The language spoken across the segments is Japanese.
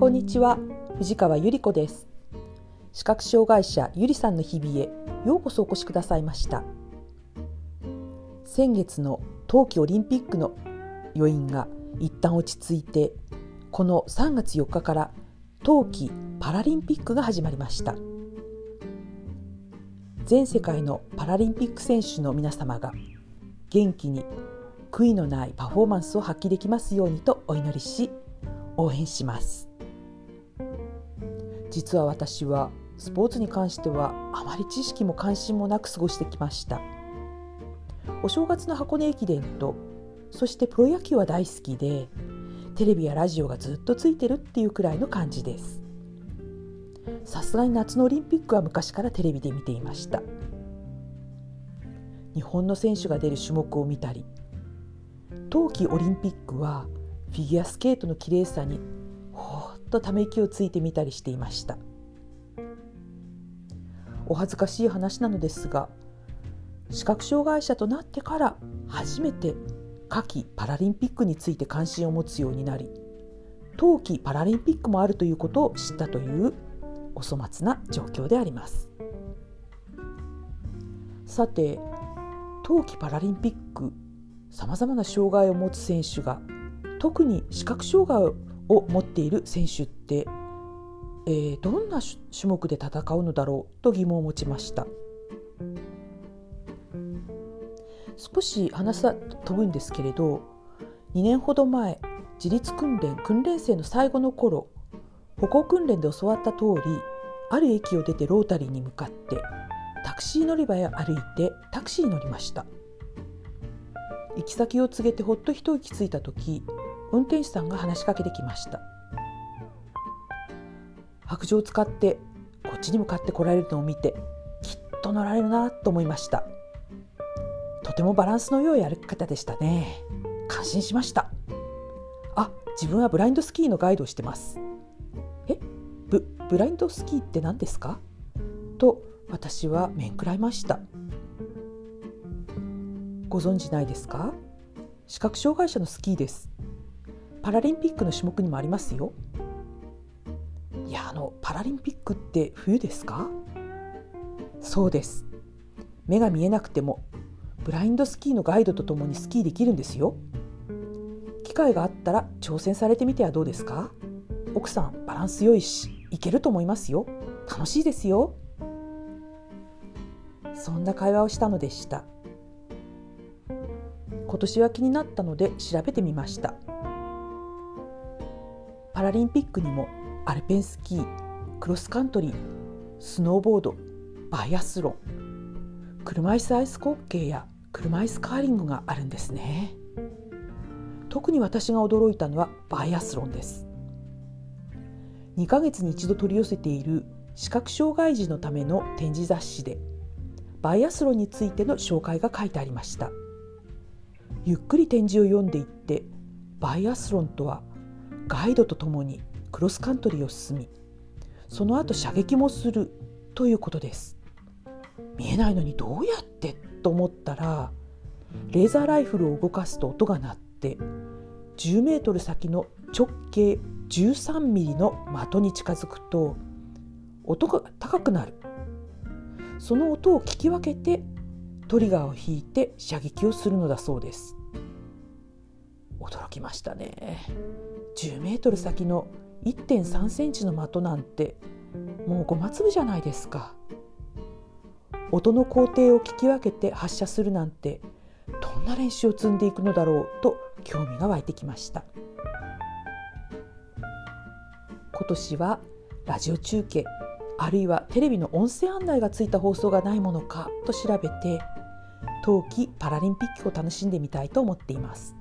こんにちは。藤川ゆり子です。視覚障害者ゆりさんの日々へようこそお越しくださいました。先月の冬季オリンピックの余韻が一旦落ち着いてこの3月4日から冬季パラリンピックが始まりました。全世界のパラリンピック選手の皆様が元気に悔いのないパフォーマンスを発揮できますようにとお祈りし応援します。実は私はスポーツに関してはあまり知識も関心もなく過ごしてきました。お正月の箱根駅伝とそしてプロ野球は大好きでテレビやラジオがずっとついてるっていうくらいの感じです。さすがに夏のオリンピックは昔からテレビで見ていました。日本の選手が出る種目を見たり冬季オリンピックはフィギュアスケートの綺麗さにとため息をついてみたりしていました。お恥ずかしい話なのですが視覚障害者となってから初めて夏季パラリンピックについて関心を持つようになり冬季パラリンピックもあるということを知ったというお粗末な状況であります。さて冬季パラリンピックさまざまな障害を持つ選手が特に視覚障害をを持っている選手って、えー、どんな種目で戦うのだろうと疑問を持ちました。少し話は飛ぶんですけれど2年ほど前自立訓練訓練生の最後の頃歩行訓練で教わった通りある駅を出てロータリーに向かってタクシー乗り場へ歩いてタクシーに乗りました。行き先を告げてほっと一息ついた時運転手さんが話しかけてきました。白状を使ってこっちに向かって来られるのを見てきっと乗られるなと思いました。とてもバランスの良い歩き方でしたね。感心しました。あ自分はブラインドスキーのガイドをしてます。えブブラインドスキーって何ですか？と私は面食らいました。ご存知ないですか？視覚障害者のスキーです。パラリンピックの種目にもありますよ。いやあのパラリンピックって冬ですか？そうです。目が見えなくてもブラインドスキーのガイドとともにスキーできるんですよ。機会があったら挑戦されてみてはどうですか？奥さんバランス良いしいけると思いますよ。楽しいですよ。そんな会話をしたのでした。今年は気になったので調べてみました。パラリンピックにもアルペンスキークロスカントリースノーボードバイアスロン車椅子アイスホッケーや車椅子カーリングがあるんですね。特に私が驚いたのはバイアスロンです。2ヶ月に一度取り寄せている視覚障害児のための展示雑誌でバイアスロンについての紹介が書いてありました。ゆっくり展示を読んでいってバイアスロンとはガイドとともにクロスカントリーを進みその後射撃もするということです。見えないのにどうやってと思ったらレーザーライフルを動かすと音が鳴って10メートル先の直径13ミリの的に近づくと音が高くなる。その音を聞き分けてトリガーを引いて射撃をするのだそうです。驚きましたね。10メートル先の1.3センチの的なんてもうごま粒じゃないですか。音の工程を聞き分けて発射するなんてどんな練習を積んでいくのだろうと興味が湧いてきました。今年はラジオ中継あるいはテレビの音声案内がついた放送がないものかと調べて冬季パラリンピックを楽しんでみたいと思っています。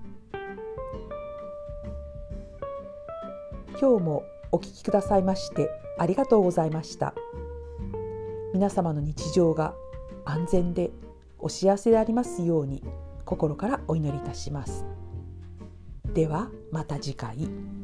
今日もお聞きくださいましてありがとうございました皆様の日常が安全でお幸せでありますように心からお祈りいたしますではまた次回。